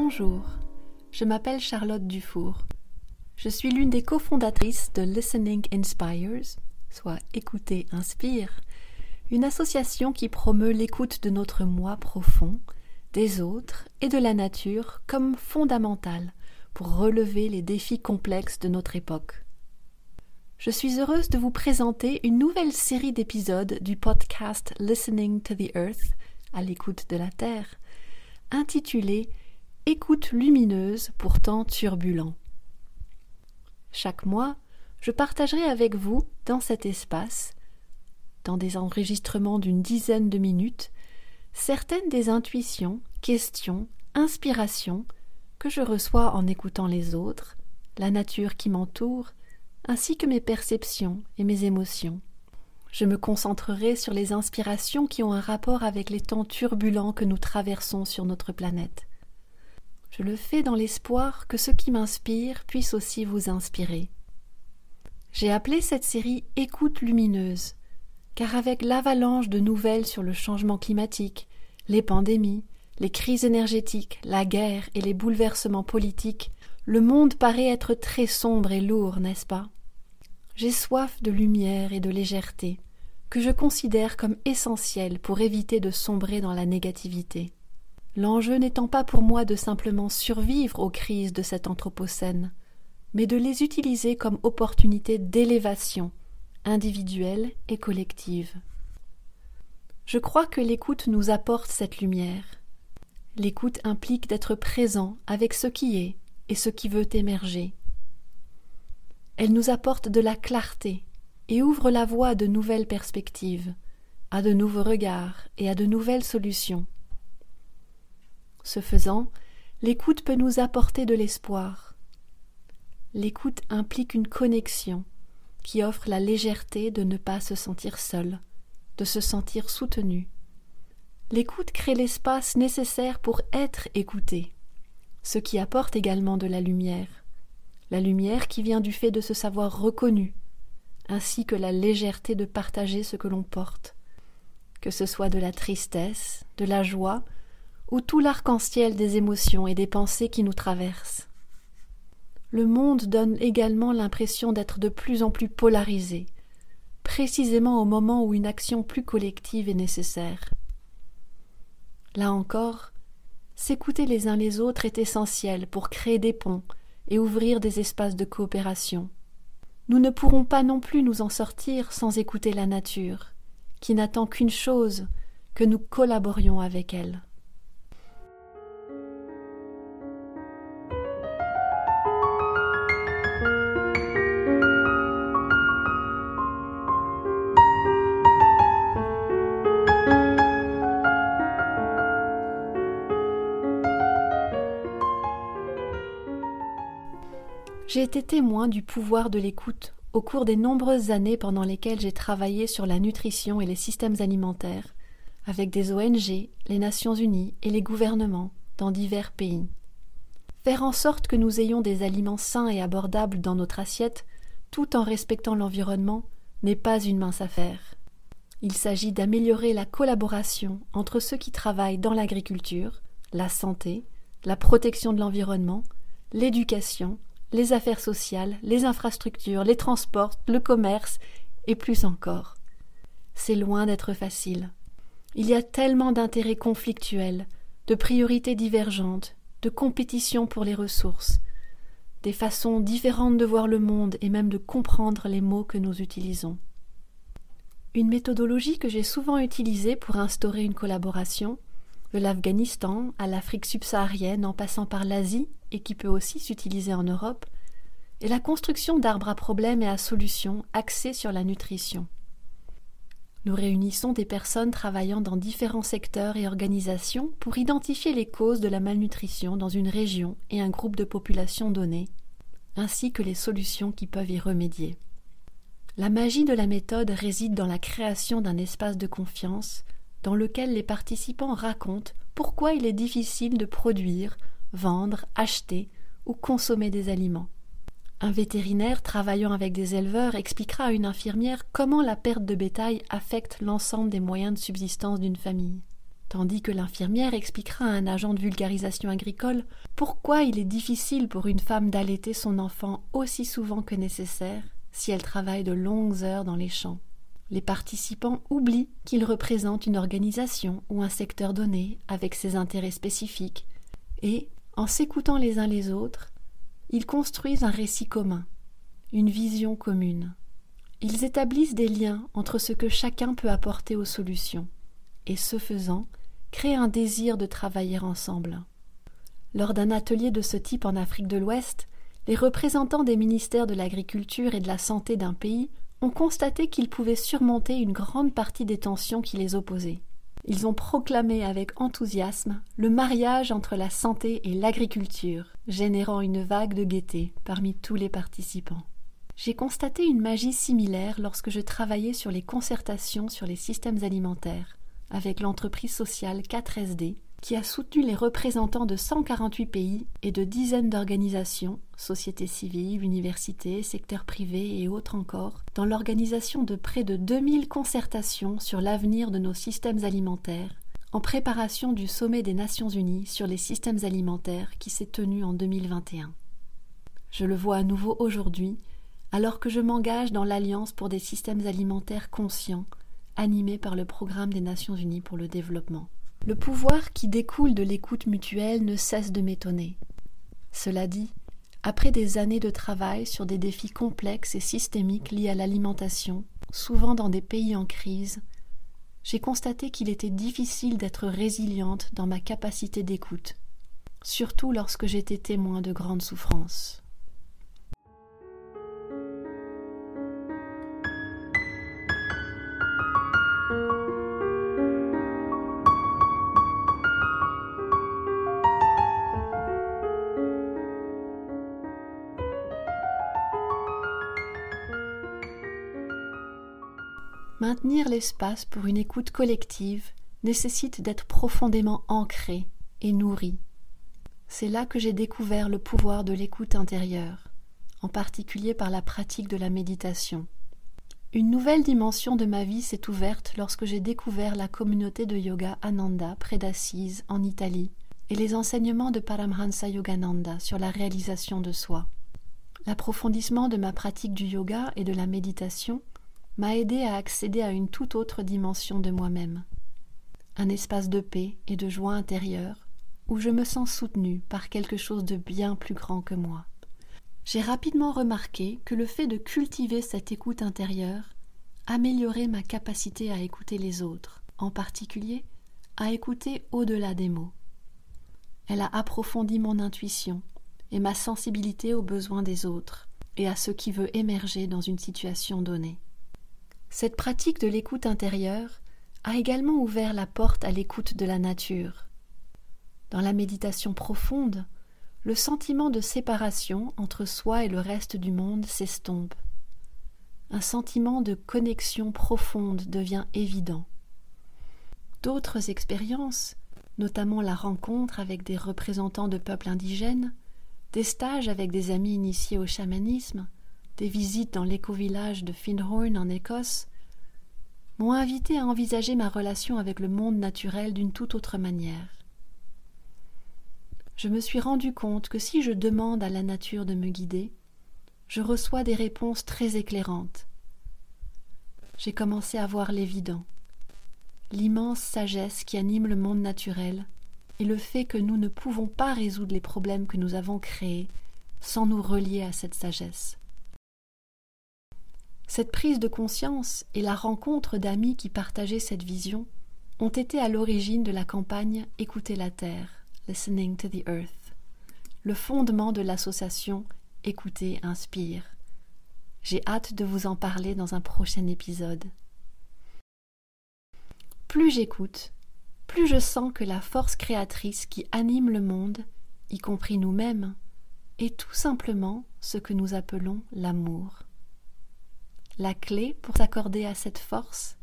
Bonjour, je m'appelle Charlotte Dufour. Je suis l'une des cofondatrices de Listening Inspires, soit Écouter Inspire, une association qui promeut l'écoute de notre moi profond, des autres et de la nature comme fondamentale pour relever les défis complexes de notre époque. Je suis heureuse de vous présenter une nouvelle série d'épisodes du podcast Listening to the Earth, à l'écoute de la Terre, intitulée Écoute lumineuse pourtant turbulent. Chaque mois, je partagerai avec vous, dans cet espace, dans des enregistrements d'une dizaine de minutes, certaines des intuitions, questions, inspirations que je reçois en écoutant les autres, la nature qui m'entoure, ainsi que mes perceptions et mes émotions. Je me concentrerai sur les inspirations qui ont un rapport avec les temps turbulents que nous traversons sur notre planète. Je le fais dans l'espoir que ce qui m'inspire puisse aussi vous inspirer. J'ai appelé cette série Écoute lumineuse, car avec l'avalanche de nouvelles sur le changement climatique, les pandémies, les crises énergétiques, la guerre et les bouleversements politiques, le monde paraît être très sombre et lourd, n'est-ce pas? J'ai soif de lumière et de légèreté, que je considère comme essentielle pour éviter de sombrer dans la négativité l'enjeu n'étant pas pour moi de simplement survivre aux crises de cet Anthropocène, mais de les utiliser comme opportunité d'élévation individuelle et collective. Je crois que l'écoute nous apporte cette lumière. L'écoute implique d'être présent avec ce qui est et ce qui veut émerger. Elle nous apporte de la clarté et ouvre la voie à de nouvelles perspectives, à de nouveaux regards et à de nouvelles solutions. Ce faisant, l'écoute peut nous apporter de l'espoir. L'écoute implique une connexion qui offre la légèreté de ne pas se sentir seul, de se sentir soutenu. L'écoute crée l'espace nécessaire pour être écouté, ce qui apporte également de la lumière, la lumière qui vient du fait de se savoir reconnu, ainsi que la légèreté de partager ce que l'on porte, que ce soit de la tristesse, de la joie, ou tout l'arc-en-ciel des émotions et des pensées qui nous traversent. Le monde donne également l'impression d'être de plus en plus polarisé, précisément au moment où une action plus collective est nécessaire. Là encore, s'écouter les uns les autres est essentiel pour créer des ponts et ouvrir des espaces de coopération. Nous ne pourrons pas non plus nous en sortir sans écouter la nature, qui n'attend qu'une chose, que nous collaborions avec elle. J'ai été témoin du pouvoir de l'écoute au cours des nombreuses années pendant lesquelles j'ai travaillé sur la nutrition et les systèmes alimentaires, avec des ONG, les Nations Unies et les gouvernements dans divers pays. Faire en sorte que nous ayons des aliments sains et abordables dans notre assiette, tout en respectant l'environnement, n'est pas une mince affaire. Il s'agit d'améliorer la collaboration entre ceux qui travaillent dans l'agriculture, la santé, la protection de l'environnement, l'éducation les affaires sociales, les infrastructures, les transports, le commerce, et plus encore. C'est loin d'être facile. Il y a tellement d'intérêts conflictuels, de priorités divergentes, de compétition pour les ressources, des façons différentes de voir le monde et même de comprendre les mots que nous utilisons. Une méthodologie que j'ai souvent utilisée pour instaurer une collaboration, de l'Afghanistan à l'Afrique subsaharienne en passant par l'Asie et qui peut aussi s'utiliser en Europe, est la construction d'arbres à problèmes et à solutions axés sur la nutrition. Nous réunissons des personnes travaillant dans différents secteurs et organisations pour identifier les causes de la malnutrition dans une région et un groupe de population donné, ainsi que les solutions qui peuvent y remédier. La magie de la méthode réside dans la création d'un espace de confiance dans lequel les participants racontent pourquoi il est difficile de produire, vendre, acheter ou consommer des aliments. Un vétérinaire travaillant avec des éleveurs expliquera à une infirmière comment la perte de bétail affecte l'ensemble des moyens de subsistance d'une famille. tandis que l'infirmière expliquera à un agent de vulgarisation agricole pourquoi il est difficile pour une femme d'allaiter son enfant aussi souvent que nécessaire si elle travaille de longues heures dans les champs. Les participants oublient qu'ils représentent une organisation ou un secteur donné avec ses intérêts spécifiques et, en s'écoutant les uns les autres, ils construisent un récit commun, une vision commune. Ils établissent des liens entre ce que chacun peut apporter aux solutions et, ce faisant, créent un désir de travailler ensemble. Lors d'un atelier de ce type en Afrique de l'Ouest, les représentants des ministères de l'Agriculture et de la Santé d'un pays ont constaté qu'ils pouvaient surmonter une grande partie des tensions qui les opposaient. Ils ont proclamé avec enthousiasme le mariage entre la santé et l'agriculture, générant une vague de gaieté parmi tous les participants. J'ai constaté une magie similaire lorsque je travaillais sur les concertations sur les systèmes alimentaires avec l'entreprise sociale 4SD qui a soutenu les représentants de 148 pays et de dizaines d'organisations, sociétés civiles, universités, secteurs privés et autres encore, dans l'organisation de près de 2000 concertations sur l'avenir de nos systèmes alimentaires, en préparation du sommet des Nations Unies sur les systèmes alimentaires qui s'est tenu en 2021. Je le vois à nouveau aujourd'hui, alors que je m'engage dans l'Alliance pour des systèmes alimentaires conscients, animée par le Programme des Nations Unies pour le développement. Le pouvoir qui découle de l'écoute mutuelle ne cesse de m'étonner. Cela dit, après des années de travail sur des défis complexes et systémiques liés à l'alimentation, souvent dans des pays en crise, j'ai constaté qu'il était difficile d'être résiliente dans ma capacité d'écoute, surtout lorsque j'étais témoin de grandes souffrances. Maintenir l'espace pour une écoute collective nécessite d'être profondément ancré et nourri. C'est là que j'ai découvert le pouvoir de l'écoute intérieure, en particulier par la pratique de la méditation. Une nouvelle dimension de ma vie s'est ouverte lorsque j'ai découvert la communauté de yoga Ananda près d'Assise, en Italie, et les enseignements de Paramhansa Yogananda sur la réalisation de soi. L'approfondissement de ma pratique du yoga et de la méditation m'a aidé à accéder à une toute autre dimension de moi-même, un espace de paix et de joie intérieure où je me sens soutenu par quelque chose de bien plus grand que moi. J'ai rapidement remarqué que le fait de cultiver cette écoute intérieure améliorait ma capacité à écouter les autres, en particulier à écouter au-delà des mots. Elle a approfondi mon intuition et ma sensibilité aux besoins des autres et à ce qui veut émerger dans une situation donnée. Cette pratique de l'écoute intérieure a également ouvert la porte à l'écoute de la nature. Dans la méditation profonde, le sentiment de séparation entre soi et le reste du monde s'estompe. Un sentiment de connexion profonde devient évident. D'autres expériences, notamment la rencontre avec des représentants de peuples indigènes, des stages avec des amis initiés au chamanisme, des visites dans l'éco-village de Findhorn en Écosse, m'ont invité à envisager ma relation avec le monde naturel d'une toute autre manière. Je me suis rendu compte que si je demande à la nature de me guider, je reçois des réponses très éclairantes. J'ai commencé à voir l'évident, l'immense sagesse qui anime le monde naturel et le fait que nous ne pouvons pas résoudre les problèmes que nous avons créés sans nous relier à cette sagesse. Cette prise de conscience et la rencontre d'amis qui partageaient cette vision ont été à l'origine de la campagne Écouter la Terre, Listening to the Earth, le fondement de l'association Écouter Inspire. J'ai hâte de vous en parler dans un prochain épisode. Plus j'écoute, plus je sens que la force créatrice qui anime le monde, y compris nous-mêmes, est tout simplement ce que nous appelons l'amour. La clé pour s'accorder à cette force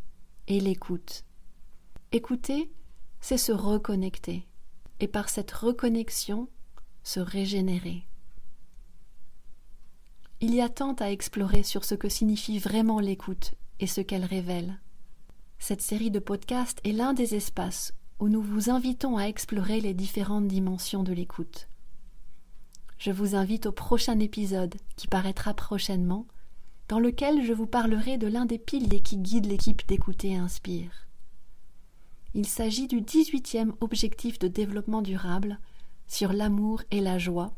est l'écoute. Écouter, c'est se reconnecter, et par cette reconnexion, se régénérer. Il y a tant à explorer sur ce que signifie vraiment l'écoute et ce qu'elle révèle. Cette série de podcasts est l'un des espaces où nous vous invitons à explorer les différentes dimensions de l'écoute. Je vous invite au prochain épisode qui paraîtra prochainement, dans lequel je vous parlerai de l'un des piliers qui guident l'équipe d'écouter Inspire. Il s'agit du 18e objectif de développement durable sur l'amour et la joie,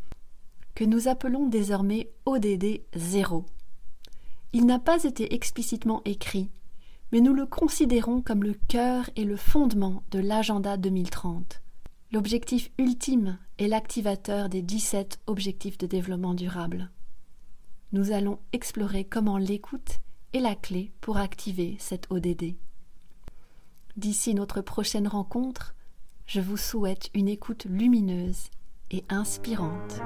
que nous appelons désormais ODD 0. Il n'a pas été explicitement écrit, mais nous le considérons comme le cœur et le fondement de l'agenda 2030. L'objectif ultime est l'activateur des 17 objectifs de développement durable. Nous allons explorer comment l'écoute est la clé pour activer cet ODD. D'ici notre prochaine rencontre, je vous souhaite une écoute lumineuse et inspirante.